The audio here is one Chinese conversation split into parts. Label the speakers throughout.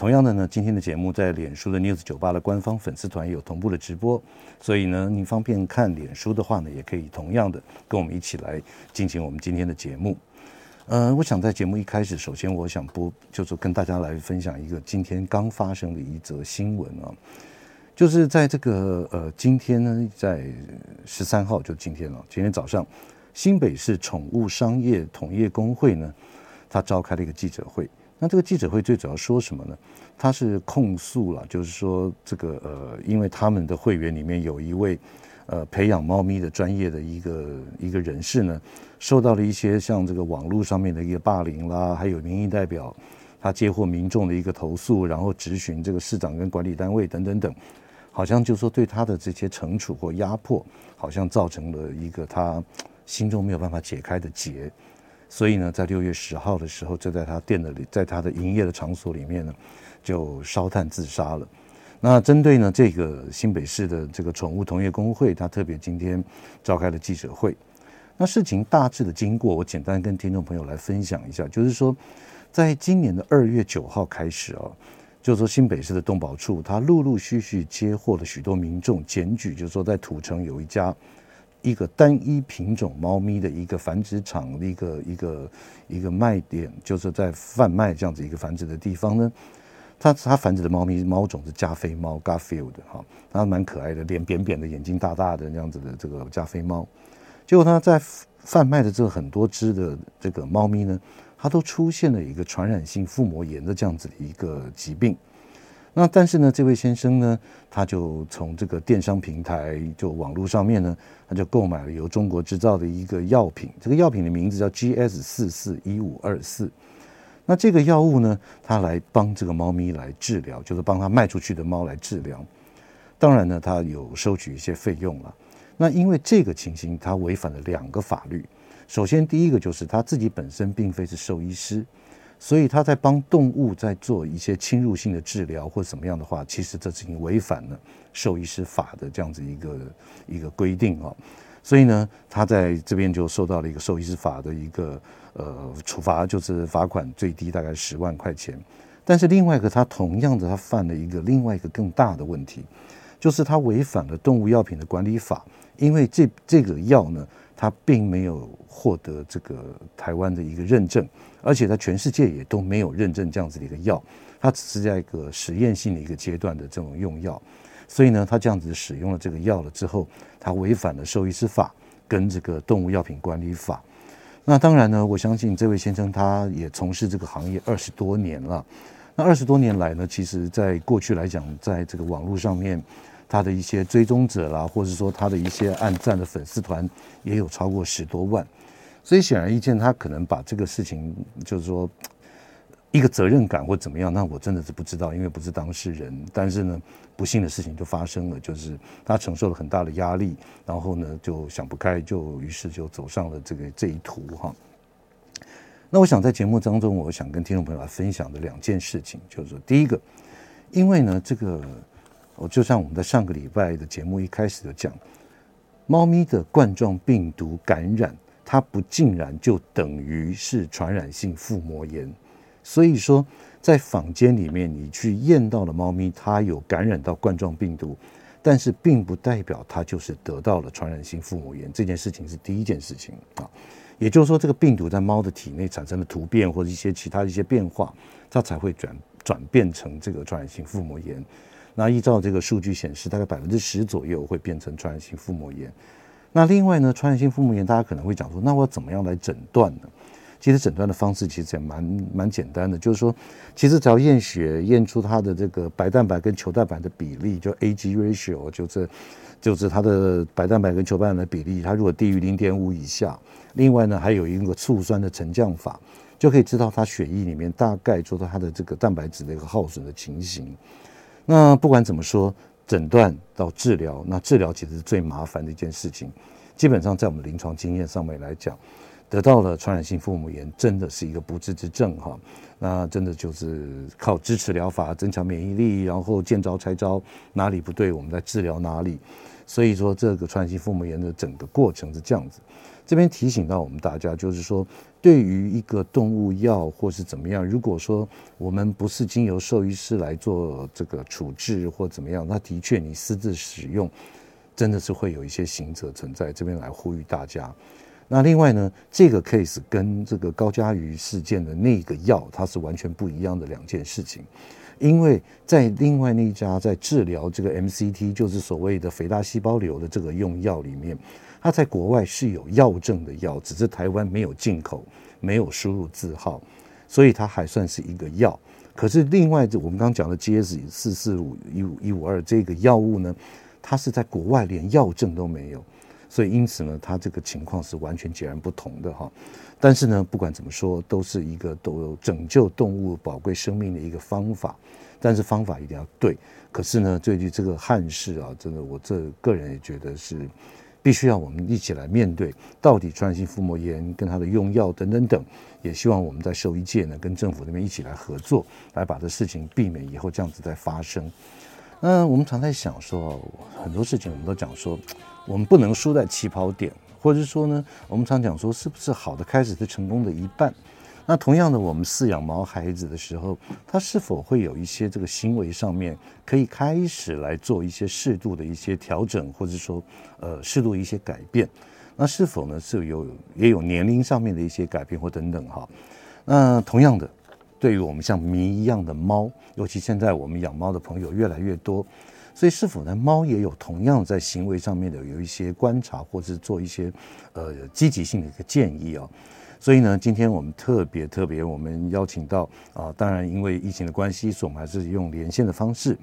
Speaker 1: 同样的呢，今天的节目在脸书的 News 酒吧的官方粉丝团有同步的直播，所以呢，您方便看脸书的话呢，也可以同样的跟我们一起来进行我们今天的节目。呃，我想在节目一开始，首先我想播，就是跟大家来分享一个今天刚发生的一则新闻啊，就是在这个呃今天呢，在十三号就今天了，今天早上，新北市宠物商业同业工会呢，他召开了一个记者会。那这个记者会最主要说什么呢？他是控诉了，就是说这个呃，因为他们的会员里面有一位呃培养猫咪的专业的一个一个人士呢，受到了一些像这个网络上面的一个霸凌啦，还有民意代表他接获民众的一个投诉，然后质询这个市长跟管理单位等等等，好像就是说对他的这些惩处或压迫，好像造成了一个他心中没有办法解开的结。所以呢，在六月十号的时候，就在他店的里，在他的营业的场所里面呢，就烧炭自杀了。那针对呢这个新北市的这个宠物同业公会，他特别今天召开了记者会。那事情大致的经过，我简单跟听众朋友来分享一下，就是说，在今年的二月九号开始啊，就是说新北市的动保处，他陆陆续续接获了许多民众检举，就是说在土城有一家。一个单一品种猫咪的一个繁殖场的一个一个一个卖点，就是在贩卖这样子一个繁殖的地方呢。它它繁殖的猫咪猫种是加菲猫 （Garfield） 哈，它蛮可爱的，脸扁扁的，眼睛大大的那样子的这个加菲猫。结果它在贩卖的这个很多只的这个猫咪呢，它都出现了一个传染性腹膜炎的这样子的一个疾病。那但是呢，这位先生呢，他就从这个电商平台，就网络上面呢，他就购买了由中国制造的一个药品，这个药品的名字叫 GS 四四一五二四。那这个药物呢，他来帮这个猫咪来治疗，就是帮他卖出去的猫来治疗。当然呢，他有收取一些费用了。那因为这个情形，他违反了两个法律。首先，第一个就是他自己本身并非是兽医师。所以他在帮动物在做一些侵入性的治疗或怎么样的话，其实这已经违反了兽医师法的这样子一个一个规定啊。所以呢，他在这边就受到了一个兽医师法的一个呃处罚，就是罚款最低大概十万块钱。但是另外一个，他同样的他犯了一个另外一个更大的问题，就是他违反了动物药品的管理法，因为这这个药呢，它并没有获得这个台湾的一个认证。而且在全世界也都没有认证这样子的一个药，它只是在一个实验性的一个阶段的这种用药，所以呢，他这样子使用了这个药了之后，他违反了兽医师法跟这个动物药品管理法。那当然呢，我相信这位先生他也从事这个行业二十多年了。那二十多年来呢，其实在过去来讲，在这个网络上面，他的一些追踪者啦，或者说他的一些按赞的粉丝团也有超过十多万。所以显而易见，他可能把这个事情，就是说一个责任感或怎么样，那我真的是不知道，因为不是当事人。但是呢，不幸的事情就发生了，就是他承受了很大的压力，然后呢就想不开，就于是就走上了这个这一途哈。那我想在节目当中，我想跟听众朋友来分享的两件事情，就是说第一个，因为呢这个，我就像我们在上个礼拜的节目一开始就讲，猫咪的冠状病毒感染。它不竟然就等于是传染性腹膜炎，所以说在坊间里面，你去验到了猫咪它有感染到冠状病毒，但是并不代表它就是得到了传染性腹膜炎。这件事情是第一件事情啊，也就是说，这个病毒在猫的体内产生了突变或者一些其他的一些变化，它才会转转变成这个传染性腹膜炎。那依照这个数据显示，大概百分之十左右会变成传染性腹膜炎。那另外呢，传染性腹膜炎，大家可能会讲说，那我怎么样来诊断呢？其实诊断的方式其实也蛮蛮简单的，就是说，其实只要验血验出它的这个白蛋白跟球蛋白的比例，就 Ag ratio，就是就是它的白蛋白跟球蛋白的比例，它如果低于零点五以下，另外呢还有一个醋酸的沉降法，就可以知道它血液里面大概做到它的这个蛋白质的一个耗损的情形。那不管怎么说。诊断到治疗，那治疗其实是最麻烦的一件事情。基本上在我们临床经验上面来讲，得到了传染性腹膜炎，真的是一个不治之症哈。那真的就是靠支持疗法增强免疫力，然后见招拆招，哪里不对，我们在治疗哪里。所以说，这个传染性腹膜炎的整个过程是这样子。这边提醒到我们大家，就是说，对于一个动物药或是怎么样，如果说我们不是经由兽医师来做这个处置或怎么样，那的确你私自使用，真的是会有一些刑责存在。这边来呼吁大家。那另外呢，这个 case 跟这个高嘉瑜事件的那个药，它是完全不一样的两件事情。因为在另外那一家在治疗这个 MCT，就是所谓的肥大细胞瘤的这个用药里面。它在国外是有药证的药，只是台湾没有进口，没有输入字号，所以它还算是一个药。可是另外，我们刚讲的 GS 四四五一五一五二这个药物呢，它是在国外连药证都没有，所以因此呢，它这个情况是完全截然不同的哈。但是呢，不管怎么说，都是一个都有拯救动物宝贵生命的一个方法，但是方法一定要对。可是呢，最近这个憾事啊，真的，我这个人也觉得是。必须要我们一起来面对，到底传染性腹膜炎跟它的用药等等等，也希望我们在兽医界呢，跟政府那边一起来合作，来把这事情避免以后这样子再发生。那，我们常在想说，很多事情我们都讲说，我们不能输在起跑点，或者是说呢，我们常讲说，是不是好的开始是成功的一半？那同样的，我们饲养毛孩子的时候，他是否会有一些这个行为上面可以开始来做一些适度的一些调整，或者说呃适度一些改变？那是否呢是有也有年龄上面的一些改变或等等哈？那同样的，对于我们像谜一样的猫，尤其现在我们养猫的朋友越来越多，所以是否呢猫也有同样在行为上面的有一些观察，或者是做一些呃积极性的一个建议啊？所以呢，今天我们特别特别，我们邀请到啊，当然因为疫情的关系，所以我们还是用连线的方式。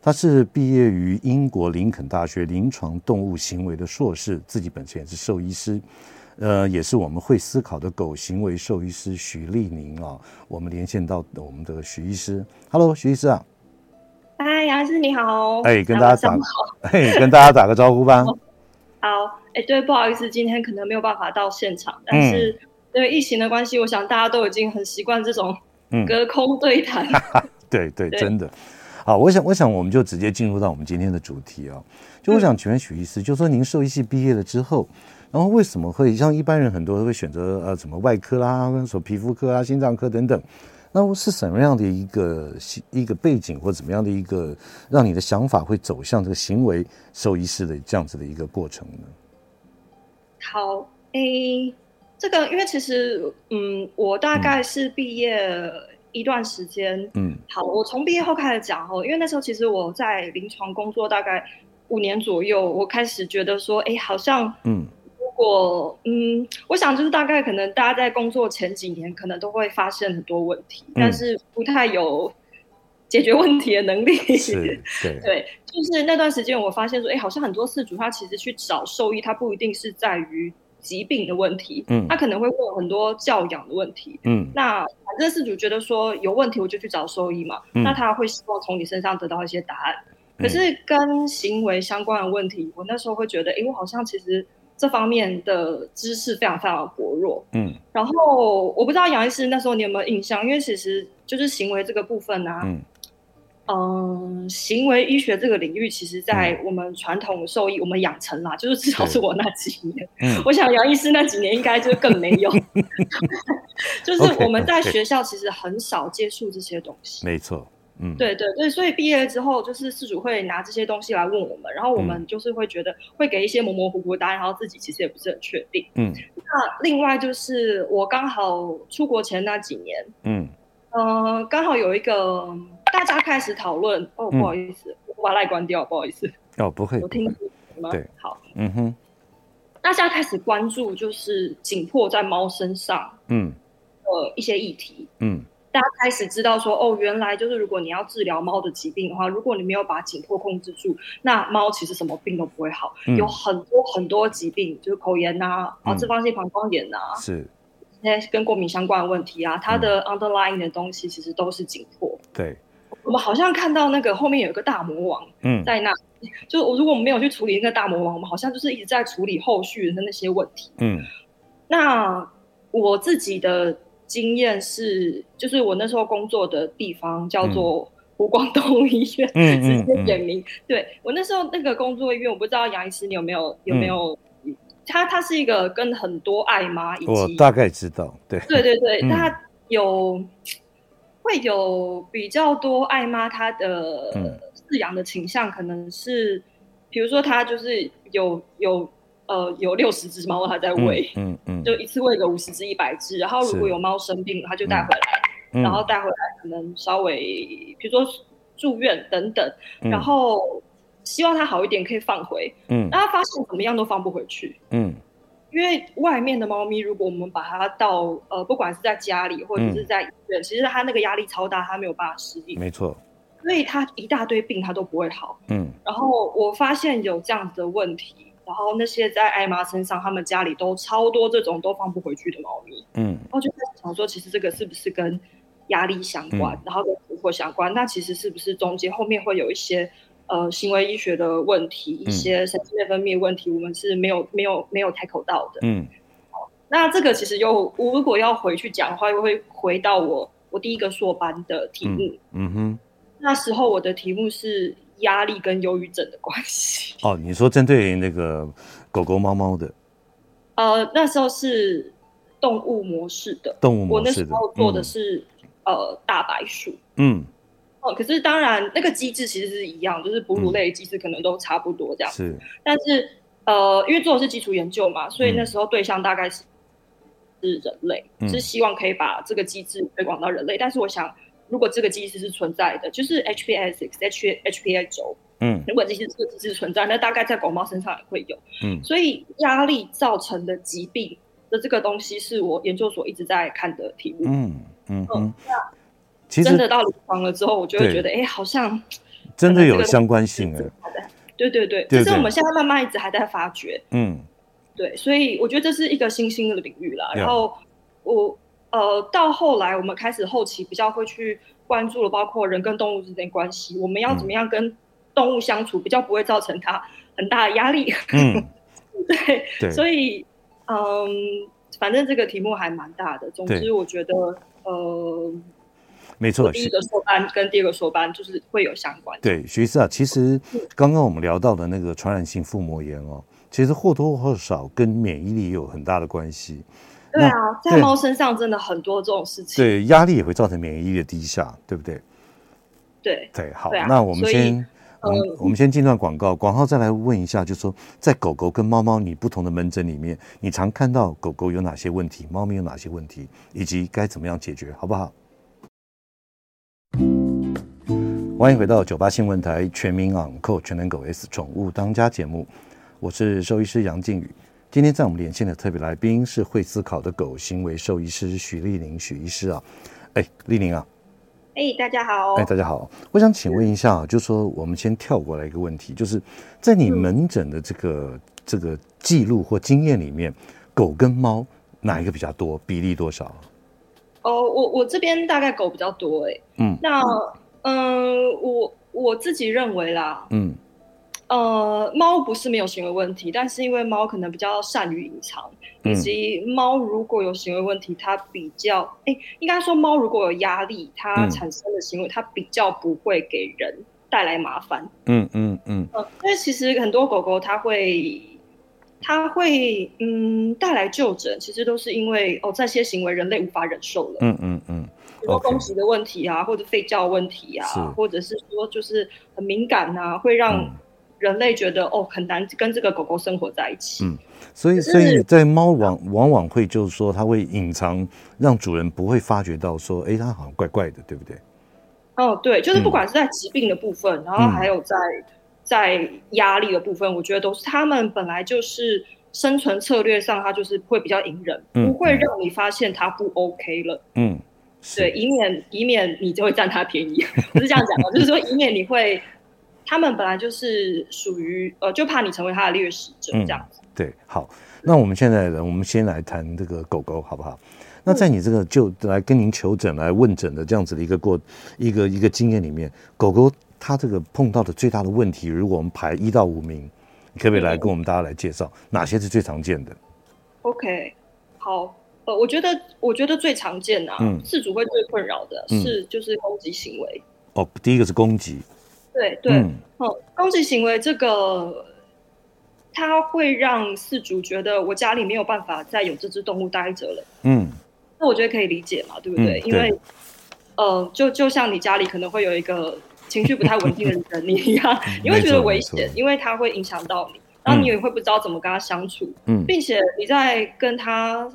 Speaker 1: 他是毕业于英国林肯大学临床动物行为的硕士，自己本身也是兽医师，呃，也是我们会思考的狗行为兽医师徐立宁啊。我们连线到我们的徐医师，Hello，徐医师啊，
Speaker 2: 嗨，杨医师你好，
Speaker 1: 哎，跟大家打，哎，跟大家打个招呼吧。
Speaker 2: 好，哎，对，不好意思，今天可能没有办法到现场，但是。嗯因为疫情的关系，我想大家都已经很习惯这种隔空对谈。
Speaker 1: 嗯、对对，对，真的。好，我想，我想我们就直接进入到我们今天的主题啊。就我想请问许医师，就说您兽医系毕业了之后，然后为什么会像一般人很多都会选择呃什么外科啦、什么皮肤科啊、心脏科等等？那是什么样的一个一个背景，或怎么样的一个让你的想法会走向这个行为兽医师的这样子的一个过程呢？
Speaker 2: 好，A。这个，因为其实，嗯，我大概是毕业一段时间，嗯，好，我从毕业后开始讲哦，因为那时候其实我在临床工作大概五年左右，我开始觉得说，哎，好像，嗯，如果，嗯，我想就是大概可能大家在工作前几年可能都会发现很多问题，嗯，但是不太有解决问题的能力，
Speaker 1: 是，对，
Speaker 2: 对，就是那段时间我发现说，哎，好像很多事主他其实去找兽医，他不一定是在于。疾病的问题，嗯，他可能会问很多教养的问题，嗯，那反正事主觉得说有问题，我就去找兽医嘛，嗯，那他会希望从你身上得到一些答案。可是跟行为相关的问题，我那时候会觉得，哎，我好像其实这方面的知识非常非常的薄弱，嗯，然后我不知道杨医师那时候你有没有印象，因为其实就是行为这个部分啊，嗯。嗯，行为医学这个领域，其实，在我们传统兽医，我们养成啦，就是至少是我那几年。嗯，我想杨医师那几年应该就更没有。就是我们在学校其实很少接触这些东西。
Speaker 1: 没错，嗯，
Speaker 2: 对对对，所以毕业之后，就是事主会拿这些东西来问我们，然后我们就是会觉得会给一些模模糊糊答案，然后自己其实也不是很确定。嗯，那另外就是我刚好出国前那几年，嗯，呃，刚好有一个。大家开始讨论。哦，不好意思，嗯、我把赖关掉，不好意思。
Speaker 1: 哦，不会，
Speaker 2: 我听吗？
Speaker 1: 对，
Speaker 2: 好，
Speaker 1: 嗯哼。
Speaker 2: 大家开始关注就是紧迫在猫身上，嗯，呃，一些议题，嗯，大家开始知道说，哦，原来就是如果你要治疗猫的疾病的话，如果你没有把紧迫控制住，那猫其实什么病都不会好，嗯、有很多很多疾病，就是口炎呐、啊，啊，脂肪性膀胱炎呐、啊，
Speaker 1: 是，
Speaker 2: 那些跟过敏相关的问题啊，它的 underlying 的东西其实都是紧迫，
Speaker 1: 对。
Speaker 2: 我们好像看到那个后面有一个大魔王，嗯，在那，嗯、就我如果我们没有去处理那个大魔王，我们好像就是一直在处理后续的那些问题，嗯。那我自己的经验是，就是我那时候工作的地方叫做湖广动物医院，嗯，直接点名。嗯嗯、对我那时候那个工作医院，我不知道杨医师你有没有有没有，他他是一个跟很多爱妈以及
Speaker 1: 我大概知道，对。
Speaker 2: 对对对，他、嗯、有会有比较多爱妈，她的饲养的倾向可能是，比如说她就是有有。呃，有六十只猫，她在喂，嗯嗯，嗯，就一次喂个五十只、一百只。然后如果有猫生病了，她就带回来，嗯、然后带回来可能稍微，比如说住院等等，嗯、然后希望它好一点，可以放回。嗯，那他发现怎么样都放不回去。嗯，因为外面的猫咪，如果我们把它到呃，不管是在家里或者是在医院，嗯、其实它那个压力超大，它没有办法适应。
Speaker 1: 没错。
Speaker 2: 所以它一大堆病，它都不会好。嗯，然后我发现有这样子的问题。然后那些在艾妈身上，他们家里都超多这种都放不回去的猫咪，嗯，然后就开始想说，其实这个是不是跟压力相关，嗯、然后跟体魄相关？那其实是不是中间后面会有一些呃行为医学的问题，嗯、一些神经内分泌问题，我们是没有没有没有 tackle 到的，嗯，好，那这个其实又我如果要回去讲的话，又会回到我我第一个硕班的题目，嗯，嗯哼，那时候我的题目是。压力跟忧郁症的关系。
Speaker 1: 哦，你说针对那个狗狗、猫猫的，
Speaker 2: 呃，那时候是动物模式的，
Speaker 1: 动物模式的，
Speaker 2: 我那时候做的是、嗯、呃大白鼠，嗯，哦，可是当然那个机制其实是一样，就是哺乳类机制可能都差不多这样，是，但是呃，因为做的是基础研究嘛，所以那时候对象大概是是人类，嗯、是希望可以把这个机制推广到人类，但是我想。如果这个机制是存在的，就是 HPS X H HPA 轴，嗯，如果这些这个机制存在，那大概在狗猫身上也会有，嗯，所以压力造成的疾病的这个东西是我研究所一直在看的题目，嗯嗯嗯，那其实真的到临床了之后，我就会觉得，哎，好像
Speaker 1: 真的有相关性的，
Speaker 2: 对对对，这是我们现在慢慢一直还在发掘，嗯，对，所以我觉得这是一个新兴的领域了，然后我。呃，到后来我们开始后期比较会去关注了，包括人跟动物之间关系，我们要怎么样跟动物相处，比较不会造成它很大的压力。嗯，对，对，所以嗯，反正这个题目还蛮大的。总之，我觉得呃，
Speaker 1: 没错，
Speaker 2: 第一个硕班跟第二个硕班就是会有相关。
Speaker 1: 对，徐医师啊，其实刚刚我们聊到的那个传染性腹膜炎哦，其实或多或少跟免疫力有很大的关系。
Speaker 2: 对啊，在猫身上真的很多这种事情。
Speaker 1: 对，压力也会造成免疫力的低下，对不对？
Speaker 2: 对
Speaker 1: 对，好，那我们先，我们我们先进段广告，广告再来问一下，就是说，在狗狗跟猫猫你不同的门诊里面，你常看到狗狗有哪些问题，猫咪有哪些问题，以及该怎么样解决，好不好？欢迎回到九八新闻台全民昂扣全能狗 S 宠物当家节目，我是兽医师杨靖宇。今天在我们连线的特别来宾是会思考的狗行为兽医师许丽玲许医师啊，哎，丽玲啊，
Speaker 2: 哎，大家好，
Speaker 1: 哎，大家好，我想请问一下啊，就是说我们先跳过来一个问题，就是在你门诊的这个、嗯、这个记录或经验里面，狗跟猫哪一个比较多，比例多少？
Speaker 2: 哦，我我这边大概狗比较多，哎，嗯，那嗯、呃，我我自己认为啦，嗯。呃，猫不是没有行为问题，但是因为猫可能比较善于隐藏，嗯、以及猫如果有行为问题，它比较，哎，应该说猫如果有压力，它产生的行为，嗯、它比较不会给人带来麻烦。嗯嗯嗯。呃，因为其实很多狗狗它会，它会，嗯，带来就诊，其实都是因为哦，这些行为人类无法忍受了。嗯嗯嗯。比如说攻击的问题啊或者吠叫问题啊，或者是说就是很敏感啊，会让、嗯。人类觉得哦，很难跟这个狗狗生活在一起。嗯，所以
Speaker 1: 所以在猫往往往会就是说，它会隐藏，让主人不会发觉到说，哎，它好像怪怪的，对不对？
Speaker 2: 哦，对，就是不管是在疾病的部分，嗯、然后还有在在压力的部分，我觉得都是他们本来就是生存策略上，它就是会比较隐忍，嗯、不会让你发现它不 OK 了。嗯，对，以免以免你就会占他便宜，不是这样讲的，就是说以免你会。他们本来就是属于呃，就怕你成为他的掠食者这样子。
Speaker 1: 嗯。对，好，那我们现在呢，我们先来谈这个狗狗好不好？那在你这个就来跟您求诊、来问诊的这样子的一个过一个一个经验里面，狗狗它这个碰到的最大的问题，如果我们排一到五名，你可不可以来跟我们大家来介绍哪些是最常见的
Speaker 2: ？OK，好，呃，我觉得我觉得最常见啊，嗯，饲主会最困扰的是就是攻击行为。
Speaker 1: 哦，第一个是攻击。
Speaker 2: 对对，嗯，攻击行为这个。它会让饲主觉得我家里没有办法再有这只动物待着了。嗯，那我觉得可以理解嘛，对不对？嗯、对，因为，呃，就就像你家里可能会有一个情绪不太稳定的人你 一样，你会觉得危险，因为它会影响到你，然后你也会不知道怎么跟他相处。嗯，并且你在跟他，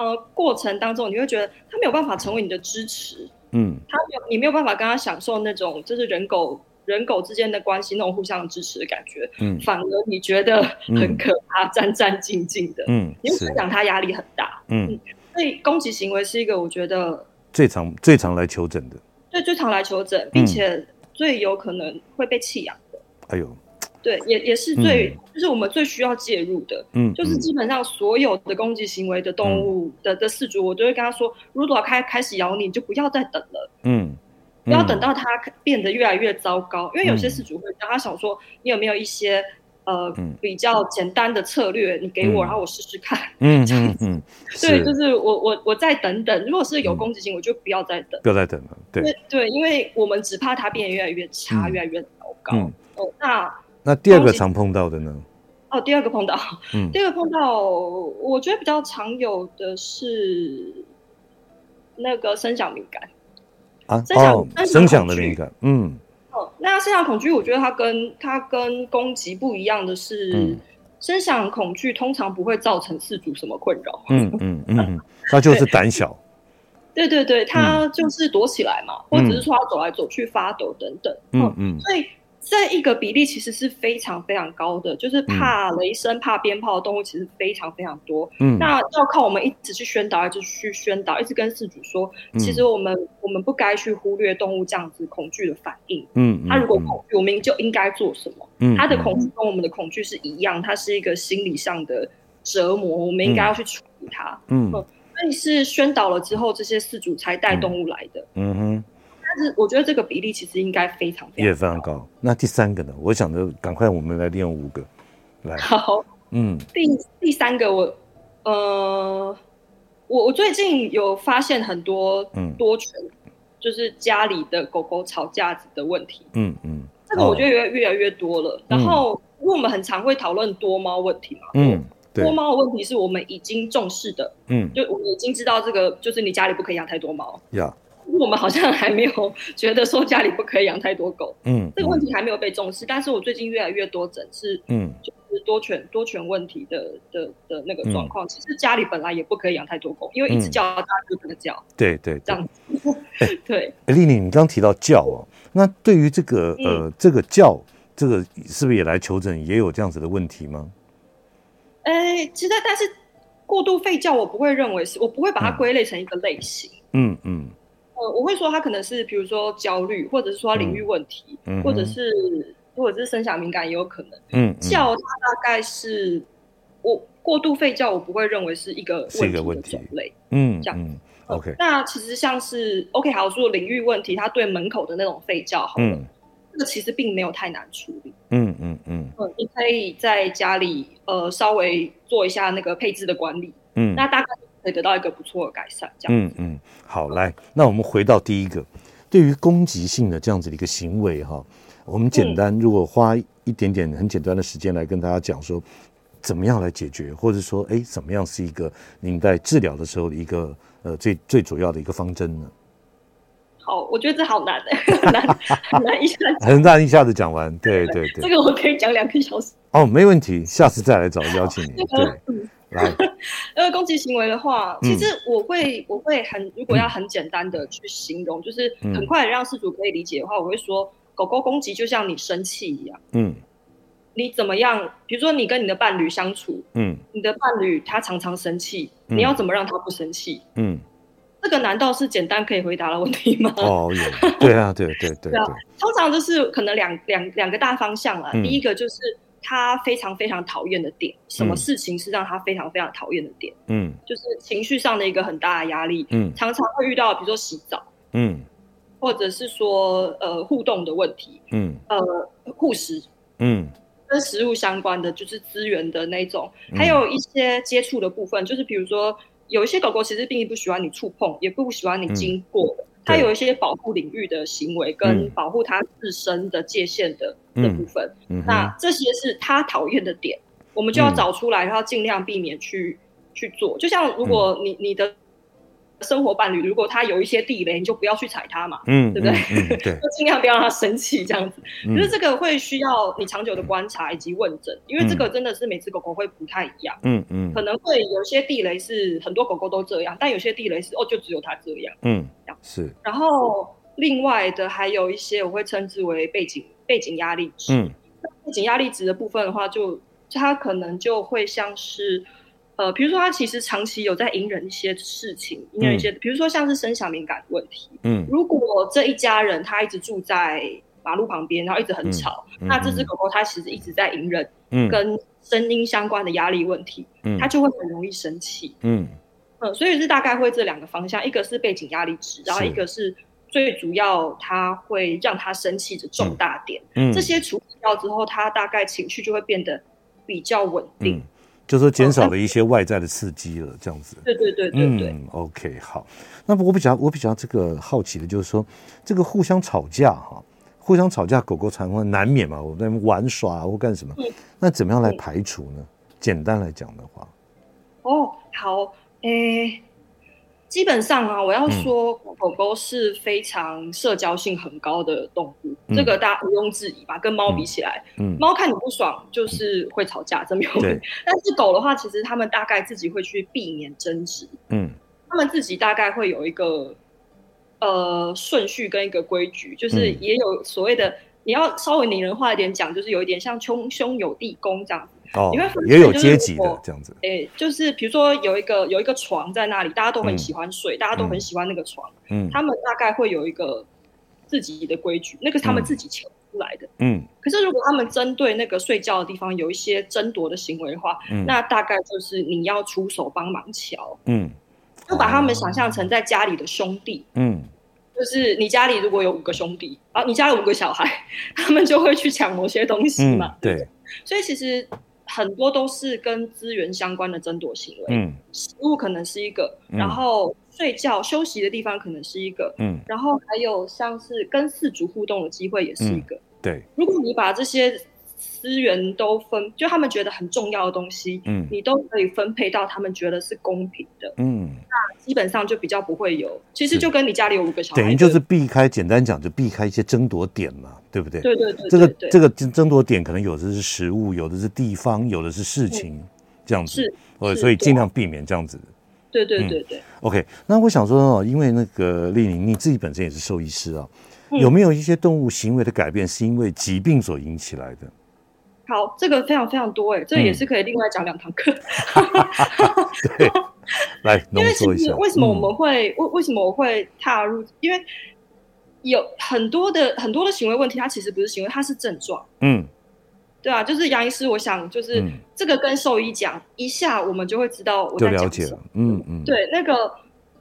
Speaker 2: 呃，过程当中，你会觉得他没有办法成为你的支持。嗯，他没有，你没有办法跟他享受那种就是人狗。人狗之间的关系，那种互相支持的感觉，嗯，反而你觉得很可怕，战战兢兢的，嗯，因为讲他压力很大，嗯，所以攻击行为是一个我觉得
Speaker 1: 最常最常来求诊的，
Speaker 2: 对，最常来求诊，并且最有可能会被弃养的，
Speaker 1: 哎呦，
Speaker 2: 对，也也是最，就是我们最需要介入的，嗯，就是基本上所有的攻击行为的动物的的饲主，我都会跟他说，如果开开始咬你，你就不要再等了，嗯。不要等到它变得越来越糟糕，因为有些饲主会让他想说，你有没有一些呃比较简单的策略，你给我，然后我试试看。嗯嗯嗯，对，就是我我我再等等，如果是有攻击性，我就不要再等，
Speaker 1: 不要再等了。对。
Speaker 2: 对，因为我们只怕它变得越来越差，越来越糟糕。哦，那
Speaker 1: 那第二个常碰到的呢？
Speaker 2: 哦，第二个碰到，嗯 第二个碰到，我觉得比较常有的是那个声响敏感。
Speaker 1: 啊，声响、哦、声响的敏感，嗯，
Speaker 2: 哦，那声响恐惧，我觉得它跟它跟攻击不一样的是，嗯、声响恐惧通常不会造成事主什么困扰，
Speaker 1: 嗯嗯嗯，它就是胆小，
Speaker 2: 对对对，它就是躲起来嘛，嗯、或者是说它走来走去发抖等等，嗯嗯，嗯所以。这一个比例其实是非常非常高的，就是怕雷声、嗯、怕鞭炮的动物其实非常非常多。嗯，那要靠我们一直去宣导，一直去宣导，一直跟饲主说，嗯、其实我们我们不该去忽略动物这样子恐惧的反应。嗯，它如果恐惧，我们就应该做什么？嗯，它的恐惧跟我们的恐惧是一样，它是一个心理上的折磨，我们应该要去处理它。嗯，所以是宣导了之后，这些饲主才带动物来的。嗯，嗯哼。但是我觉得这个比例其实应该非常非常高，也非常高。
Speaker 1: 那第三个呢？我想着赶快我们来利用五个来。
Speaker 2: 好，嗯，第第三个我呃，我我最近有发现很多多犬，嗯、就是家里的狗狗吵架子的问题。嗯嗯，这个我觉得越越来越多了。嗯、然后因为我们很常会讨论多猫问题嘛，嗯，多猫的问题是我们已经重视的，嗯，就我们已经知道这个，就是你家里不可以养太多猫，呀。我们好像还没有觉得说家里不可以养太多狗，嗯，这个问题还没有被重视。但是我最近越来越多诊是，嗯，就是多犬多犬问题的的的那个状况。其实家里本来也不可以养太多狗，因为一直叫大家就不能叫，对对，这样子。对，
Speaker 1: 哎，丽丽，你刚提到叫哦，那对于这个呃这个叫这个是不是也来求诊也有这样子的问题吗？
Speaker 2: 哎，其实但是过度吠叫我不会认为是，我不会把它归类成一个类型。嗯嗯。呃，我会说他可能是，比如说焦虑，或者是说领域问题，嗯、或者是或者是声响敏感也有可能。嗯，叫他大概是我过度吠叫，我不会认为是一个问题的种类。嗯，这样。嗯、OK。那其实像是 OK，好说领域问题，他对门口的那种吠叫，好了，嗯，这个其实并没有太难处理。嗯嗯嗯。嗯，你可以在家里呃稍微做一下那个配置的管理。嗯，那大概。可以得到一个不错的改善，这样。嗯嗯，
Speaker 1: 好，来，那我们回到第一个，对于攻击性的这样子的一个行为哈，我们简单，如果花一点点很简单的时间来跟大家讲说，怎么样来解决，或者说，哎，怎么样是一个您在治疗的时候的一个呃最最主要的一个方针呢？
Speaker 2: 好，我觉得这好难的，很 难很难一下子
Speaker 1: 很难一下子讲完，对对对，
Speaker 2: 这个我可以讲两个小时。
Speaker 1: 哦，没问题，下次再来找邀请你。对。来，
Speaker 2: 因 为攻击行为的话，其实我会我会很，如果要很简单的去形容，就是很快让事主可以理解的话，我会说，狗狗攻击就像你生气一样。嗯，你怎么样？比如说你跟你的伴侣相处，嗯，你的伴侣他常常生气，你要怎么让他不生气？嗯，这个难道是简单可以回答的问题吗？
Speaker 1: 哦，对啊，对对对对。
Speaker 2: 通常就是可能两两两个大方向啊。第一个就是。他非常非常讨厌的点，什么事情是让他非常非常讨厌的点？嗯，就是情绪上的一个很大的压力。嗯，常常会遇到，比如说洗澡，嗯，或者是说呃互动的问题，嗯，呃护食，嗯，跟食物相关的就是资源的那种，还有一些接触的部分，就是比如说有一些狗狗其实并不喜欢你触碰，也不喜欢你经过的。它有一些保护领域的行为，跟保护它自身的界限的的部分，那这些是他讨厌的点，我们就要找出来，然后尽量避免去去做。就像如果你你的。生活伴侣，如果他有一些地雷，你就不要去踩他嘛，嗯，对不对？嗯嗯、对，就尽量不要让他生气，这样子。嗯、可是这个会需要你长久的观察以及问诊，嗯、因为这个真的是每只狗狗会不太一样，嗯嗯，可能会有些地雷是很多狗狗都这样，但有些地雷是哦，就只有它这样，嗯，这样是。然后另外的还有一些我会称之为背景背景压力值，嗯，背景压力值的部分的话就，就它可能就会像是。呃，比如说他其实长期有在隐忍一些事情，隐忍一些，比如说像是声响敏感的问题。嗯，如果这一家人他一直住在马路旁边，然后一直很吵，那这只狗狗它其实一直在隐忍，嗯，跟声音相关的压力问题，嗯，它就会很容易生气。嗯，嗯，所以是大概会这两个方向，一个是背景压力值，然后一个是最主要它会让它生气的重大点。嗯，这些处理掉之后，它大概情绪就会变得比较稳定。
Speaker 1: 就是说减少了一些外在的刺激了，哦、这样子。
Speaker 2: 对对对对对。
Speaker 1: 嗯，OK，好。那么我比较我比较这个好奇的就是说，这个互相吵架哈，互相吵架，狗狗常会难免嘛，我在玩耍或干什么？嗯、那怎么样来排除呢？嗯、简单来讲的话。
Speaker 2: 哦，好，诶、欸。基本上啊，我要说，狗狗是非常社交性很高的动物，嗯、这个大家毋庸置疑吧？跟猫比起来，嗯，猫看你不爽就是会吵架，这没有问题。但是狗的话，其实他们大概自己会去避免争执，嗯，他们自己大概会有一个呃顺序跟一个规矩，就是也有所谓的，嗯、你要稍微拟人化一点讲，就是有一点像兄兄友弟恭这样子。
Speaker 1: 哦，也有阶级的这样子。
Speaker 2: 哎，就是比如说有一个有一个床在那里，大家都很喜欢睡，大家都很喜欢那个床。嗯，他们大概会有一个自己的规矩，那个是他们自己求出来的。嗯，可是如果他们针对那个睡觉的地方有一些争夺的行为的话，那大概就是你要出手帮忙瞧。嗯，就把他们想象成在家里的兄弟。嗯，就是你家里如果有五个兄弟，啊，你家有五个小孩，他们就会去抢某些东西嘛。对，所以其实。很多都是跟资源相关的争夺行为，嗯，食物可能是一个，嗯、然后睡觉休息的地方可能是一个，嗯，然后还有像是跟饲主互动的机会也是一个，嗯、对。如果你把这些资源都分，就他们觉得很重要的东西，嗯，你都可以分配到他们觉得是公平的，嗯，那基本上就比较不会有。其实就跟你家里有五个小孩，
Speaker 1: 等于就是避开，简单讲就避开一些争夺点嘛，对不对？
Speaker 2: 对对对，
Speaker 1: 这个这个争夺点可能有的是食物，有的是地方，有的是事情，这样子是，呃，所以尽量避免这样子。
Speaker 2: 对对对对。
Speaker 1: OK，那我想说哦，因为那个丽玲你自己本身也是兽医师啊，有没有一些动物行为的改变是因为疾病所引起来的？
Speaker 2: 好，这个非常非常多哎，这也是可以另外讲两堂课。
Speaker 1: 对，来 浓缩一下。
Speaker 2: 因为什么我们会为、嗯、为什么我会踏入？因为有很多的很多的行为问题，它其实不是行为，它是症状。嗯，对啊，就是杨医师，我想就是这个跟兽医讲一下，我们就会知道我在讲什么。就了解了。嗯嗯，对，那个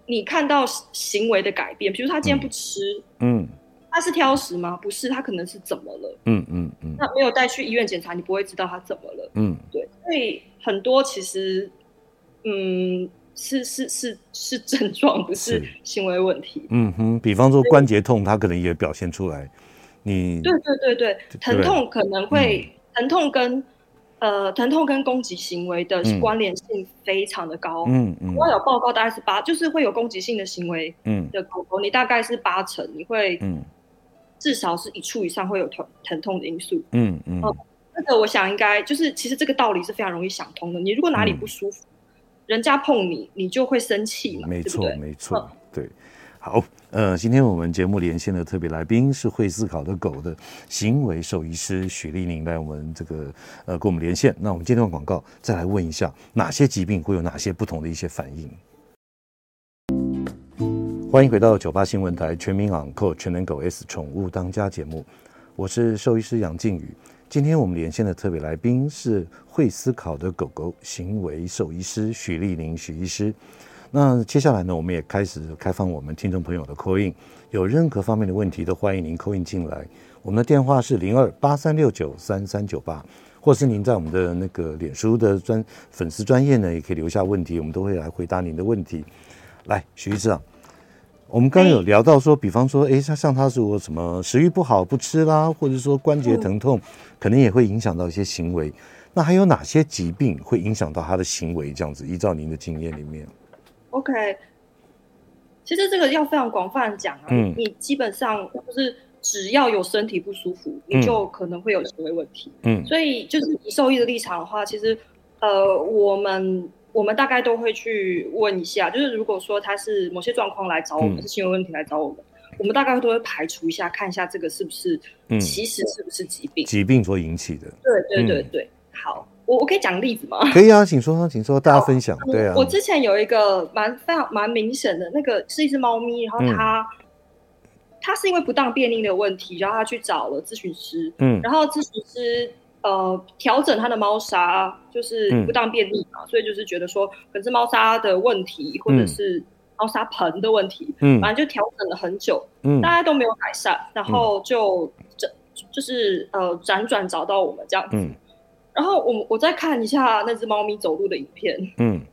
Speaker 2: 你看到行为的改变，比如他今天不吃，嗯。嗯他是挑食吗？不是，他可能是怎么了？嗯嗯嗯。那没有带去医院检查，你不会知道他怎么了。嗯，对。所以很多其实，嗯，是是是是症状，不是行为问题。嗯哼，
Speaker 1: 比方说关节痛，他可能也表现出来。你
Speaker 2: 对对对对，疼痛可能会、嗯、疼痛跟呃疼痛跟攻击行为的关联性非常的高。嗯嗯。我、嗯、有报告，大概是八，就是会有攻击性的行为。嗯。的狗狗，你大概是八成，你会嗯。至少是一处以上会有疼疼痛的因素。嗯嗯，哦、嗯，那个我想应该就是，其实这个道理是非常容易想通的。你如果哪里不舒服，嗯、人家碰你，你就会生气嘛，没错，
Speaker 1: 没错，嗯、对。好，呃，今天我们节目连线的特别来宾是会思考的狗的行为兽医师许丽玲，来我们这个呃跟我们连线。那我们接段广告，再来问一下哪些疾病会有哪些不同的一些反应。欢迎回到九八新闻台全民昂 n 全能狗 S 宠物当家节目，我是兽医师杨静宇。今天我们连线的特别来宾是会思考的狗狗行为兽医师许丽玲许医师。那接下来呢，我们也开始开放我们听众朋友的 call in，有任何方面的问题都欢迎您 call in 进来。我们的电话是零二八三六九三三九八，或是您在我们的那个脸书的专粉丝专业呢，也可以留下问题，我们都会来回答您的问题。来，许医师啊，我们刚刚有聊到说，比方说，哎，像像他说什么食欲不好不吃啦，或者说关节疼痛，可能也会影响到一些行为。那还有哪些疾病会影响到他的行为？这样子，依照您的经验里面
Speaker 2: ，OK，其实这个要非常广泛讲啊，嗯，你基本上就是。只要有身体不舒服，你就可能会有行为问题。嗯，所以就是以兽医的立场的话，其实，呃，我们我们大概都会去问一下，就是如果说他是某些状况来找我们，嗯、是行为问题来找我们，我们大概都会排除一下，看一下这个是不是，嗯，其实是不是疾病，
Speaker 1: 疾病所引起的。
Speaker 2: 对对对对，嗯、好，我我可以讲个例子吗？
Speaker 1: 可以啊，请说，请说，大家分享。对啊，
Speaker 2: 我之前有一个蛮非常蛮明显的那个是一只猫咪，然后它。嗯他是因为不当便利的问题，然后他去找了咨询师，嗯，然后咨询师呃调整它的猫砂，就是不当便利嘛，嗯、所以就是觉得说可能是猫砂的问题，或者是猫砂盆的问题，嗯，反正就调整了很久，嗯，大家都没有改善，然后就这、嗯、就是呃辗转找到我们这样子，嗯、然后我我再看一下那只猫咪走路的影片，嗯。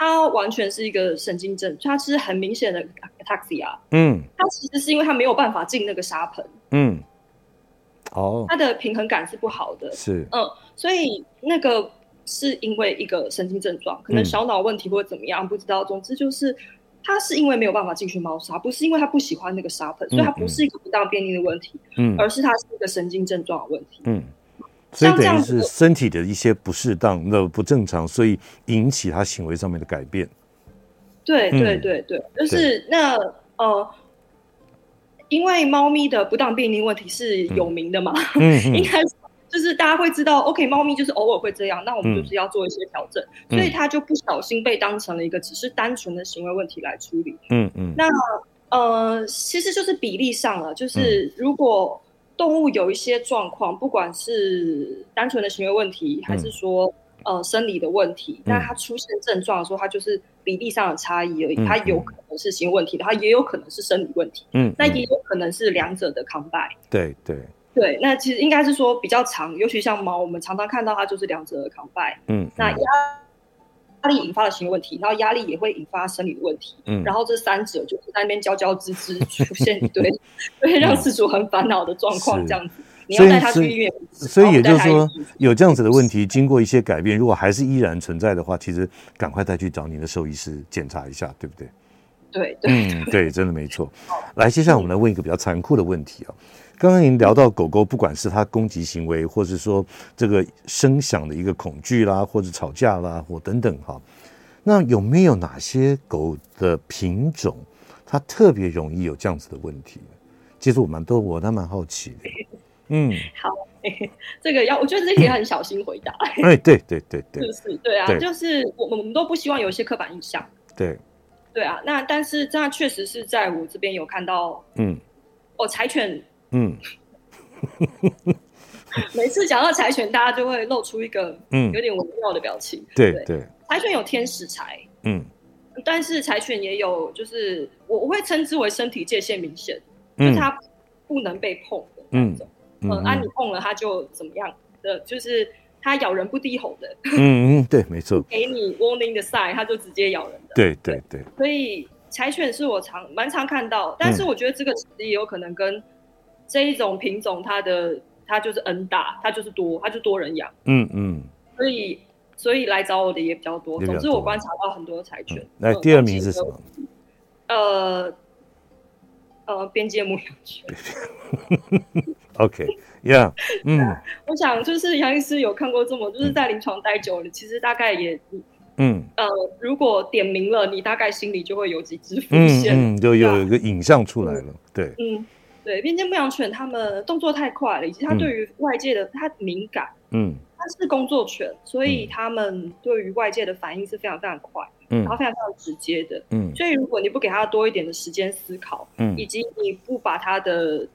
Speaker 2: 它完全是一个神经症，它是很明显的 ataxia。嗯，它其实是因为它没有办法进那个沙盆。嗯，哦，它的平衡感是不好的。
Speaker 1: 是，
Speaker 2: 嗯，所以那个是因为一个神经症状，可能小脑问题或者怎么样，嗯、不知道。总之就是，他是因为没有办法进去猫砂，不是因为他不喜欢那个沙盆，所以它不是一个不当便利的问题，嗯，而是它是一个神经症状的问题。嗯。
Speaker 1: 所以等于是身体的一些不适当、的不正常，所以引起他行为上面的改变。
Speaker 2: 对对对对，嗯、就是那呃，因为猫咪的不当便溺问题是有名的嘛，嗯嗯、应该就是大家会知道，OK，猫咪就是偶尔会这样，那我们就是要做一些调整，嗯、所以它就不小心被当成了一个只是单纯的行为问题来处理。嗯嗯，那呃，其实就是比例上了，就是如果。动物有一些状况，不管是单纯的行为问题，还是说、嗯、呃生理的问题，那、嗯、它出现症状的时候，它就是比例上的差异而已。嗯、它有可能是行为问题的，它也有可能是生理问题。嗯，那也有可能是两者的 combine。
Speaker 1: 对对
Speaker 2: 对，那其实应该是说比较长，尤其像猫，我们常常看到它就是两者的 combine。嗯，那压压力引发的行为问题，然后压力也会引发生理的问题。嗯，然后这三者就是在那边交交织织出现一堆，会让饲主很烦恼的状况。这样子，你要带他去医院。
Speaker 1: 所以也就是说，有这样子的问题，经过一些改变，如果还是依然存在的话，其实赶快再去找你的兽医师检查一下，对不对？
Speaker 2: 对对，
Speaker 1: 嗯，对，真的没错。来，接下来我们来问一个比较残酷的问题啊。刚刚您聊到狗狗，不管是它攻击行为，或者说这个声响的一个恐惧啦，或者吵架啦，或等等哈。那有没有哪些狗的品种，它特别容易有这样子的问题？其实我蛮多，我倒蛮好奇的。嗯，
Speaker 2: 好，这个要我觉得这题很小心回答。
Speaker 1: 哎，对对对 对，
Speaker 2: 就是对啊，对就是我们我们都不希望有一些刻板印象。
Speaker 1: 对，
Speaker 2: 对啊，那但是这样确实是在我这边有看到，嗯，哦，柴犬。嗯，每次讲到柴犬，大家就会露出一个嗯有点微妙的表情。
Speaker 1: 对对，
Speaker 2: 柴犬有天使柴，嗯，但是柴犬也有，就是我我会称之为身体界限明显，就是它不能被碰的那种。嗯，啊，你碰了它就怎么样的，就是它咬人不低吼的。
Speaker 1: 嗯嗯，对，没错。
Speaker 2: 给你 warning 的 sign，它就直接咬人的。
Speaker 1: 对对对。
Speaker 2: 所以柴犬是我常蛮常看到，但是我觉得这个其实也有可能跟。这一种品种，它的它就是 N 大，它就是多，它就多人养。嗯嗯。所以所以来找我的也比较多。总之我观察到很多柴犬。
Speaker 1: 那第二名是什么？
Speaker 2: 呃呃，边界牧羊犬。
Speaker 1: OK，Yeah，嗯。
Speaker 2: 我想就是杨医师有看过这么，就是在临床待久了，其实大概也嗯呃，如果点名了，你大概心里就会有几只浮现，嗯
Speaker 1: 就有一个影像出来了。对，嗯。
Speaker 2: 对，边境牧羊犬，它们动作太快了，以及它对于外界的它敏感，嗯，它是工作犬，所以它们对于外界的反应是非常非常快，嗯，然后非常非常直接的，嗯，所以如果你不给它多一点的时间思考，嗯，以及你不把它的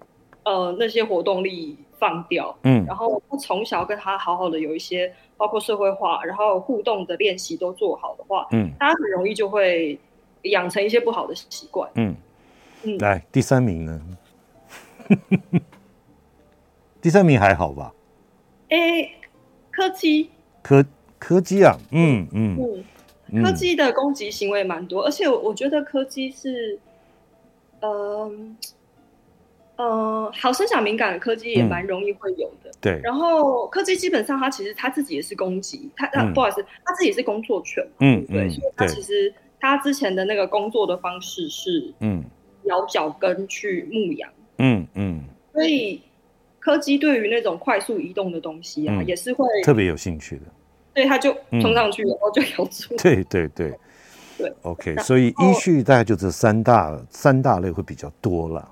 Speaker 2: 呃那些活动力放掉，嗯，然后他从小跟他好好的有一些包括社会化，然后互动的练习都做好的话，嗯，他很容易就会养成一些不好的习惯，嗯
Speaker 1: 嗯。来第三名呢？第三名还好吧？
Speaker 2: 哎、欸，柯基，
Speaker 1: 柯柯基啊，嗯嗯
Speaker 2: 嗯，柯基的攻击行为蛮多，而且我觉得柯基是，嗯、呃、嗯、呃，好生长敏感的柯基也蛮容易会有的，
Speaker 1: 嗯、对。
Speaker 2: 然后柯基基本上它其实它自己也是攻击，它、嗯、不好意思，它自己是工作犬，嗯对，所以它其实它之前的那个工作的方式是，嗯，咬脚跟去牧羊，嗯嗯，所以。柯基对于那种快速移动的东西啊，嗯、也是会
Speaker 1: 特别有兴趣的。
Speaker 2: 对，他就冲上去，然后就咬住。
Speaker 1: 对对对 对，OK。所以依序大概就这三大三大类会比较多了。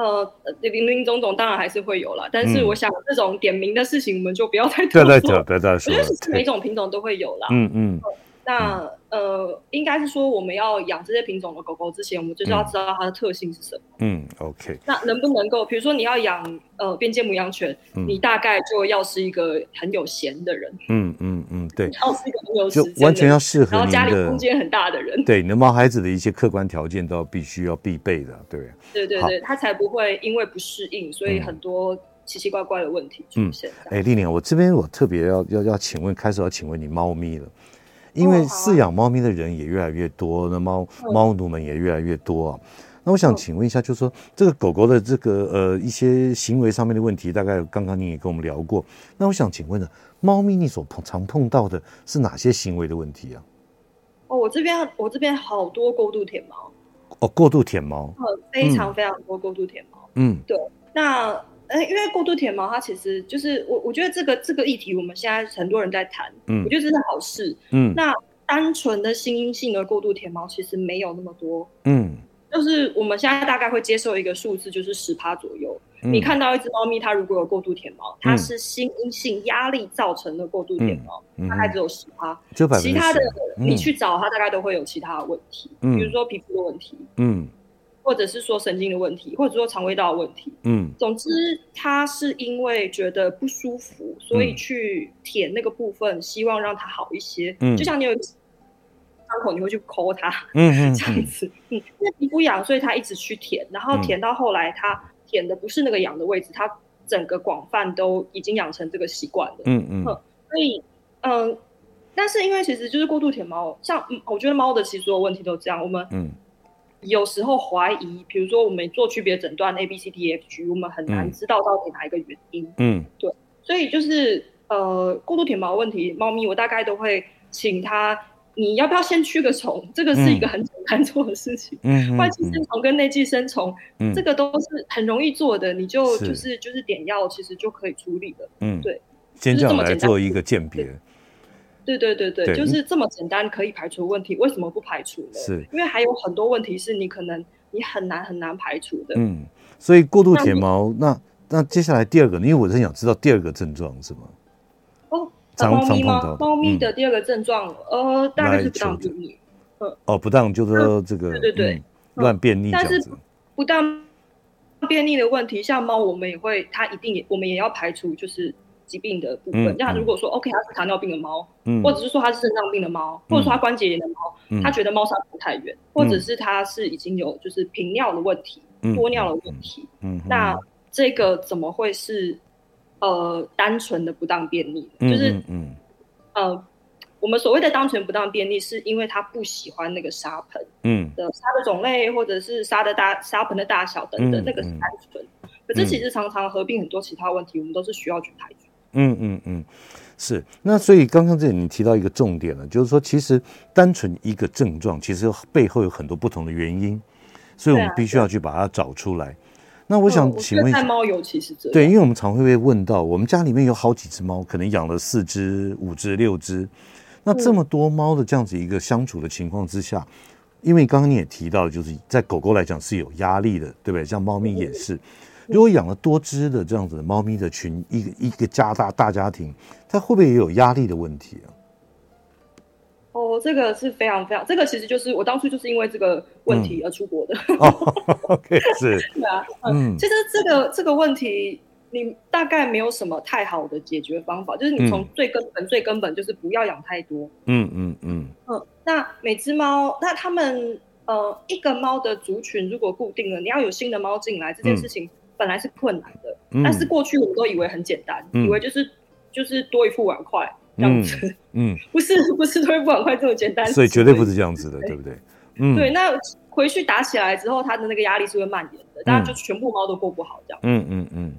Speaker 2: 呃，林林总总当然还是会有了，但是我想这种点名的事情，我们就不要再多了。对对对对，我觉得每种品种都会有啦。嗯嗯。那、嗯、呃，应该是说我们要养这些品种的狗狗之前，我们就是要知道它的特性是什么。嗯
Speaker 1: ，OK。
Speaker 2: 那能不能够，比如说你要养呃边界牧羊犬，嗯，你大概就要是一个很有闲的人。
Speaker 1: 嗯嗯嗯，对，
Speaker 2: 要是一个很有时间
Speaker 1: 就完全要适合，
Speaker 2: 然后家里空间很大的人。
Speaker 1: 对，你的毛孩子的一些客观条件都要必须要必备的，对。
Speaker 2: 对对对，他才不会因为不适应，所以很多奇奇怪怪的问题出现。哎、
Speaker 1: 嗯，丽玲，我这边我特别要要要请问，开始要请问你猫咪了。因为饲养猫咪的人也越来越多，那猫猫奴们也越来越多啊。那我想请问一下，就是说这个狗狗的这个呃一些行为上面的问题，大概刚刚你也跟我们聊过。那我想请问呢，猫咪你所碰常碰到的是哪些行为的问题啊？
Speaker 2: 哦，我这边我这边好多过度舔毛。
Speaker 1: 哦，过度舔毛。
Speaker 2: 非常非常多过度舔毛。嗯，对，那。呃，因为过度舔毛，它其实就是我，我觉得这个这个议题，我们现在很多人在谈，嗯，我觉得这是好事，嗯。那单纯的心因性的过度舔毛，其实没有那么多，嗯。就是我们现在大概会接受一个数字，就是十趴左右，嗯。你看到一只猫咪，它如果有过度舔毛，它是心因性压力造成的过度舔毛，嗯，大概只有十趴，其他的你去找它，大概都会有其他的问题，嗯，比如说皮肤的问题，嗯。或者是说神经的问题，或者说肠胃道的问题，嗯，总之他是因为觉得不舒服，所以去舔那个部分，嗯、希望让它好一些。嗯，就像你有伤口，你会去抠它，嗯 这样子，嗯，因为皮肤痒，所以他一直去舔，然后舔到后来，他舔的不是那个痒的位置，他整个广泛都已经养成这个习惯了，嗯嗯，所以嗯，但是因为其实就是过度舔猫，像我觉得猫的其实所有问题都这样，我们嗯。有时候怀疑，比如说我们做区别诊断 A B C D E F G，我们很难知道到底哪一个原因。嗯，对，所以就是呃过度舔毛问题，猫咪我大概都会请它，你要不要先驱个虫？这个是一个很简单做的事情。嗯，外寄生虫跟内寄生虫，嗯，这个都是很容易做的，你就就是就是点药，其实就可以处理的。嗯，对，
Speaker 1: 先这样来做一个鉴别。
Speaker 2: 对对对对，对，就是这么简单可以排除问题，为什么不排除呢？是因为还有很多问题是你可能你很难很难排除的。嗯，
Speaker 1: 所以过度舔毛，那那，那接下来第二个，因为我很想知道第二个症状是吗？
Speaker 2: 哦，猫咪吗？猫咪的第二个症状，嗯、呃，大概是不当便秘。嗯，
Speaker 1: 哦，不当就是说这个，对对对，嗯、乱便秘。但是
Speaker 2: 不当便秘的问题，像猫我们也会，它一定也我们也要排除，就是。疾病的部分，那、嗯、如果说 OK，它是糖尿病的猫、嗯，或者是说它是肾脏病的猫、嗯，或者说它关节炎的猫，它、嗯、觉得猫砂不太远、嗯，或者是它是已经有就是频尿的问题、嗯、多尿的问题，嗯，嗯那这个怎么会是呃单纯的不当便利？就是嗯，我们所谓的单纯不当便利，是因为他不喜欢那个沙盆，嗯。的沙的种类，或者是沙的大沙盆的大小等等，嗯、那个是单纯、嗯。可是其实常常合并很多其他问题，我们都是需要去排除。
Speaker 1: 嗯嗯嗯，是。那所以刚刚这里你提到一个重点了，就是说其实单纯一个症状，其实背后有很多不同的原因，所以我们必须要去把它找出来。那我想请问一下，
Speaker 2: 猫尤其是这，
Speaker 1: 对，因为我们常会被问到，我们家里面有好几只猫，可能养了四只、五只、六只，那这么多猫的这样子一个相处的情况之下，因为刚刚你也提到，就是在狗狗来讲是有压力的，对不对？像猫咪也是。如果养了多只的这样子的猫咪的群，一个一个家大大家庭，它会不会也有压力的问题啊？
Speaker 2: 哦，这个是非常非常，这个其实就是我当初就是因为这个问题而出国的。
Speaker 1: 嗯、哦，OK，是。
Speaker 2: 对啊，嗯，其实这个这个问题，你大概没有什么太好的解决方法，就是你从最根本、嗯、最根本就是不要养太多。
Speaker 1: 嗯嗯嗯。
Speaker 2: 嗯，那每只猫，那他们呃一个猫的族群如果固定了，你要有新的猫进来，这件事情本来是困难的。嗯、但是过去我们都以为很简单，嗯、以为就是就是多一副碗筷。这样子，嗯，嗯 不是不是多一副碗筷这么简单，
Speaker 1: 所以绝对不是这样子的，对，不对？嗯，
Speaker 2: 对。那回去打起来之后，它的那个压力是会蔓延的，大家就全部猫都过不好这样。嗯嗯嗯。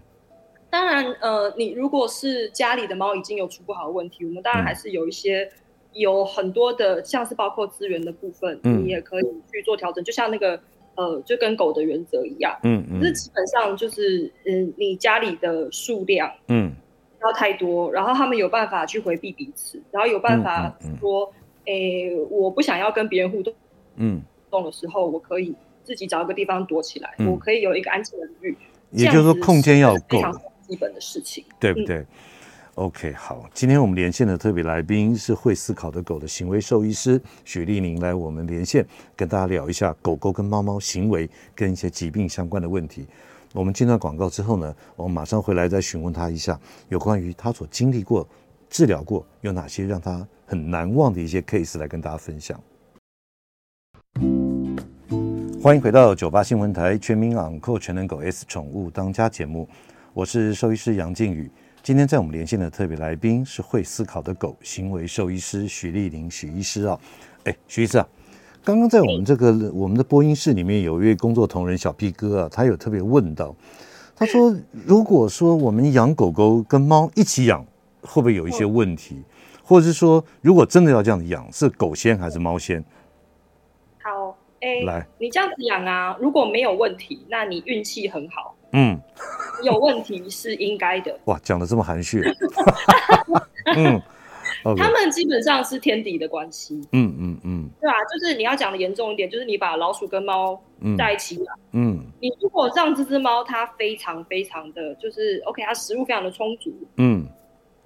Speaker 2: 当然，呃，你如果是家里的猫已经有出不好的问题，我们当然还是有一些有很多的，像是包括资源的部分，嗯、你也可以去做调整。就像那个呃，就跟狗的原则一样，嗯嗯，是基本上就是嗯、呃，你家里的数量，嗯。不要太多，然后他们有办法去回避彼此，然后有办法说，诶、嗯。嗯欸，我不想要跟别人互动，嗯，动的时候，我可以自己找一个地方躲起来，嗯、我可以有一个安静的领域。
Speaker 1: 也就是说，空间要够，
Speaker 2: 非常基本的事情，
Speaker 1: 对不对、嗯、？OK，好，今天我们连线的特别来宾是会思考的狗的行为兽医师许丽宁，来我们连线跟大家聊一下狗狗跟猫猫行为跟一些疾病相关的问题。我们进段广告之后呢，我们马上回来再询问他一下，有关于他所经历过、治疗过有哪些让他很难忘的一些 case 来跟大家分享。欢迎回到九八新闻台全民昂购全能狗 S 宠物当家节目，我是兽医师杨静宇。今天在我们连线的特别来宾是会思考的狗行为兽医师许丽玲许医师啊，哎，许医师啊。刚刚在我们这个我们的播音室里面，有一位工作同仁小 P 哥啊，他有特别问到，他说：“如果说我们养狗狗跟猫一起养，会不会有一些问题？或者是说，如果真的要这样子养，是狗先还是猫先？”
Speaker 2: 好，哎，来，你这样子养啊，如果没有问题，那你运气很好。嗯，有问题是应该的。
Speaker 1: 哇，讲的这么含蓄。嗯。
Speaker 2: Okay. 他们基本上是天敌的关系，
Speaker 1: 嗯嗯嗯，
Speaker 2: 对啊，就是你要讲的严重一点，就是你把老鼠跟猫在一起养，嗯，你如果让这只猫它非常非常的就是 OK，它食物非常的充足，嗯，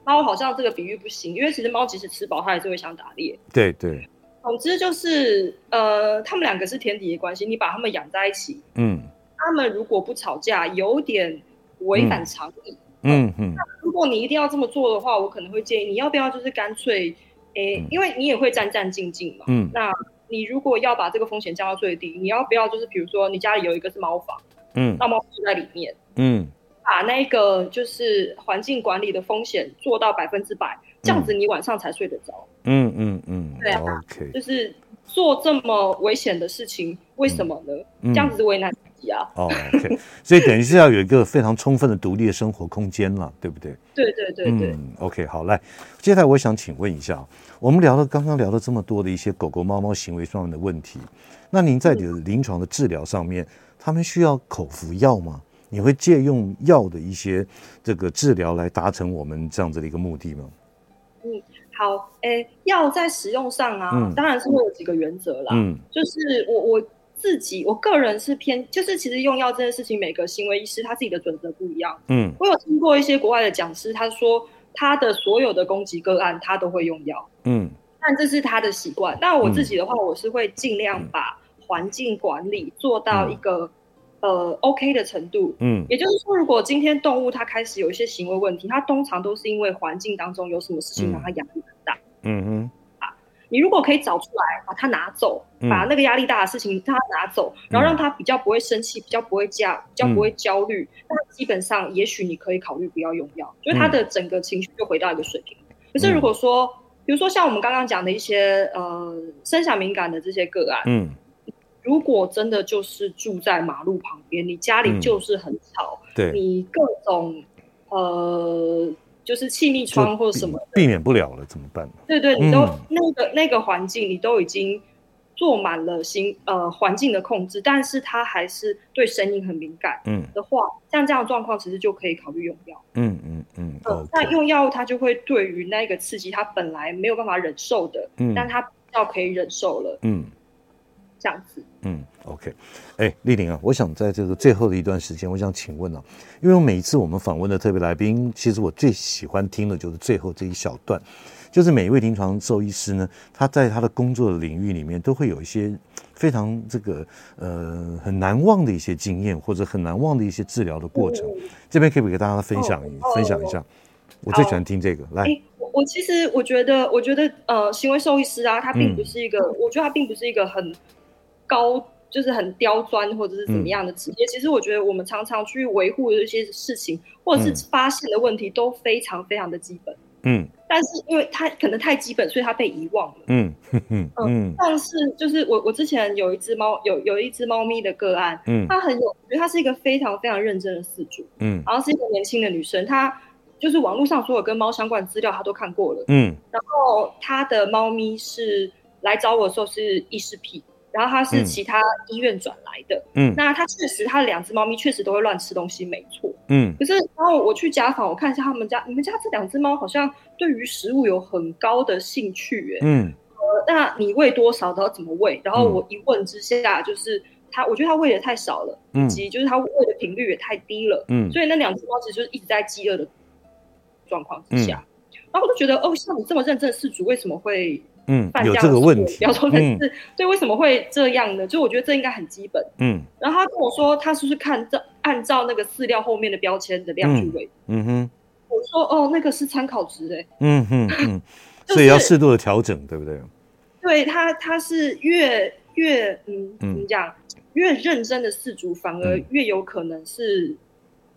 Speaker 2: 猫好像这个比喻不行，因为其实猫即使吃饱，它还是会想打猎，
Speaker 1: 对对，
Speaker 2: 总之就是呃，他们两个是天敌的关系，你把他们养在一起，嗯，他们如果不吵架，有点违反常理。嗯嗯。嗯，那如果你一定要这么做的话，我可能会建议你要不要就是干脆，诶、欸，嗯、因为你也会战战兢兢嘛。嗯，那你如果要把这个风险降到最低，你要不要就是比如说你家里有一个是猫房，嗯，那猫住在里面，嗯，把那个就是环境管理的风险做到百分之百，这样子你晚上才睡得着。嗯嗯嗯，对啊，OK，就是做这么危险的事情，为什么呢？嗯、这样子是为难。
Speaker 1: 哦，OK，所以等于是要有一个非常充分的独立的生活空间了，对不对？
Speaker 2: 对对对对。
Speaker 1: 嗯，OK，好，来，接下来我想请问一下，我们聊了刚刚聊了这么多的一些狗狗、猫猫行为上面的问题，那您在你的临床的治疗上面，他们需要口服药吗？你会借用药的一些这个治疗来达成我们这样子的一个目的吗？
Speaker 2: 嗯，好，诶，药在使用上啊，嗯、当然是会有几个原则啦，嗯，就是我我。自己，我个人是偏，就是其实用药这件事情，每个行为医师他自己的准则不一样。嗯，我有听过一些国外的讲师，他说他的所有的攻击个案，他都会用药。嗯，但这是他的习惯。但我自己的话，我是会尽量把环境管理做到一个、嗯、呃 OK 的程度。嗯，也就是说，如果今天动物它开始有一些行为问题，它通常都是因为环境当中有什么事情让它压力很大。嗯哼。你如果可以找出来，把它拿走，把那个压力大的事情让它拿走，嗯、然后让他比较不会生气，比较不会加，比较不会焦虑，那、嗯、基本上也许你可以考虑不要用药，就是他的整个情绪就回到一个水平。嗯、可是如果说，比如说像我们刚刚讲的一些呃声响敏感的这些个案，嗯，如果真的就是住在马路旁边，你家里就是很吵，嗯、对，你各种呃。就是气密窗或者什么
Speaker 1: 避，避免不了了，怎么办？
Speaker 2: 对对，你都、嗯、那个那个环境，你都已经做满了新呃环境的控制，但是它还是对声音很敏感，嗯的话，嗯、像这样的状况，其实就可以考虑用药、嗯。嗯嗯嗯。那用药物它就会对于那个刺激，它本来没有办法忍受的，嗯，但它比较可以忍受了，嗯。这样子，
Speaker 1: 嗯，OK，哎，丽玲啊，我想在这个最后的一段时间，我想请问啊，因为每一次我们访问的特别来宾，其实我最喜欢听的就是最后这一小段，就是每一位临床兽医师呢，他在他的工作的领域里面，都会有一些非常这个呃很难忘的一些经验，或者很难忘的一些治疗的过程。嗯、这边可以不可以给大家分享、哦、分享一下？哦、我最喜欢听这个。来，
Speaker 2: 我我其实我觉得，我觉得呃，行为兽医师啊，他并不是一个，嗯、我觉得他并不是一个很高。就是很刁钻或者是怎么样的职业，嗯、其实我觉得我们常常去维护的一些事情，或者是发现的问题都非常非常的基本。嗯，但是因为它可能太基本，所以它被遗忘了。嗯嗯嗯。但是就是我我之前有一只猫，有有一只猫咪的个案，嗯，它很有，我觉得它是一个非常非常认真的饲主，嗯，然后是一个年轻的女生，她就是网络上所有跟猫相关的资料她都看过了，嗯，然后她的猫咪是来找我的时候是异食癖。然后它是其他医院转来的，嗯，那它确实，他的两只猫咪确实都会乱吃东西，没错，嗯。可是，然后我去家访，我看一下他们家，你们家这两只猫好像对于食物有很高的兴趣，哎，嗯。呃，那你喂多少，然后怎么喂？然后我一问之下，就是它，我觉得它喂的太少了，以及就是它喂的频率也太低了，嗯。所以那两只猫其实就是一直在饥饿的状况之下，然后我就觉得，哦，像你这么认真的饲主，为什么会？
Speaker 1: 嗯，有这个问题，
Speaker 2: 比方说的是，对，为什么会这样呢？就我觉得这应该很基本。嗯，然后他跟我说，他是不是看照按照那个饲料后面的标签的量去喂？嗯哼，我说哦，那个是参考值诶。嗯哼 嗯，
Speaker 1: 所以要适度的调整，对不对？
Speaker 2: 对他，他是越越嗯怎么讲，越认真的饲主，反而越有可能是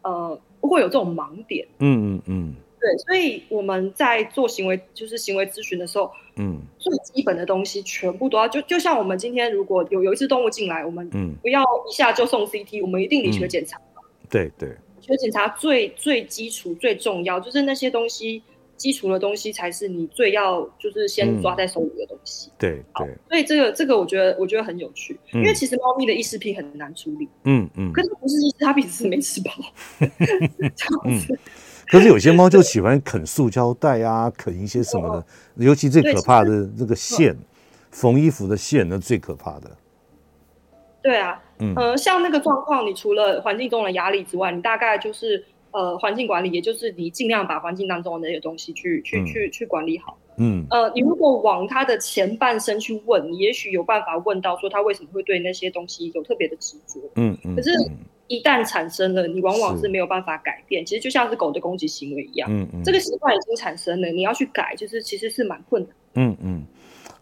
Speaker 2: 呃不会有这种盲点。嗯嗯嗯。对，所以我们在做行为，就是行为咨询的时候，嗯，最基本的东西全部都要，就就像我们今天如果有有一只动物进来，我们嗯不要一下就送 CT，我们一定理学检查。
Speaker 1: 对对，
Speaker 2: 理学检查最最基础最重要，就是那些东西基础的东西才是你最要就是先抓在手里的东西。
Speaker 1: 对对，
Speaker 2: 所以这个这个我觉得我觉得很有趣，因为其实猫咪的异识癖很难处理。嗯嗯，可是不是意思它平时没吃饱，这样子。
Speaker 1: 可是有些猫就喜欢啃塑胶袋啊，啃一些什么的，哦、尤其最可怕的那个线，缝、哦、衣服的线，那最可怕的。
Speaker 2: 对啊，嗯呃，像那个状况，你除了环境中的压力之外，你大概就是呃环境管理，也就是你尽量把环境当中的那些东西去去去去管理好。嗯呃，你如果往它的前半生去问，你也许有办法问到说它为什么会对那些东西有特别的执着。嗯嗯，可是。一旦产生了，你往往是没有办法改变。其实就像是狗的攻击行为一样，嗯嗯，这个习惯已经产生了，你要去改，就是其实是蛮困难。
Speaker 1: 嗯嗯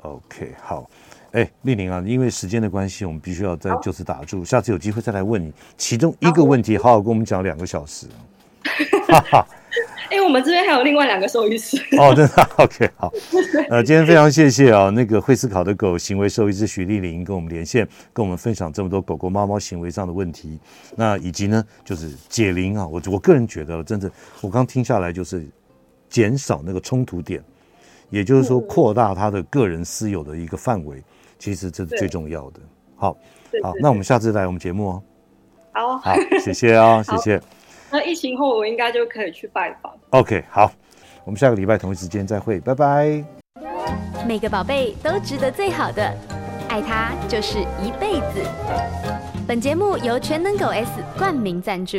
Speaker 1: ，OK，好，哎，丽玲啊，因为时间的关系，我们必须要再就此打住，下次有机会再来问你其中一个问题，好好跟我们讲两个小时。哈哈。
Speaker 2: 哎，我们这边还有另外两个兽医师。
Speaker 1: 哦，真的，OK，好，呃，今天非常谢谢啊，那个会思考的狗行为兽医师许丽玲跟我们连线，跟我们分享这么多狗狗、猫猫行为上的问题，那以及呢，就是解铃啊，我我个人觉得，真的，我刚听下来就是减少那个冲突点，也就是说扩大他的个人私有的一个范围，其实这是最重要的。好，好，那我们下次来我们节目哦。
Speaker 2: 好，
Speaker 1: 好，谢谢啊，谢谢。
Speaker 2: 那疫情后，我应该就可以去拜访。
Speaker 1: OK，好，我们下个礼拜同一时间再会，拜拜。
Speaker 3: 每个宝贝都值得最好的，爱他就是一辈子。本节目由全能狗 S 冠名赞助。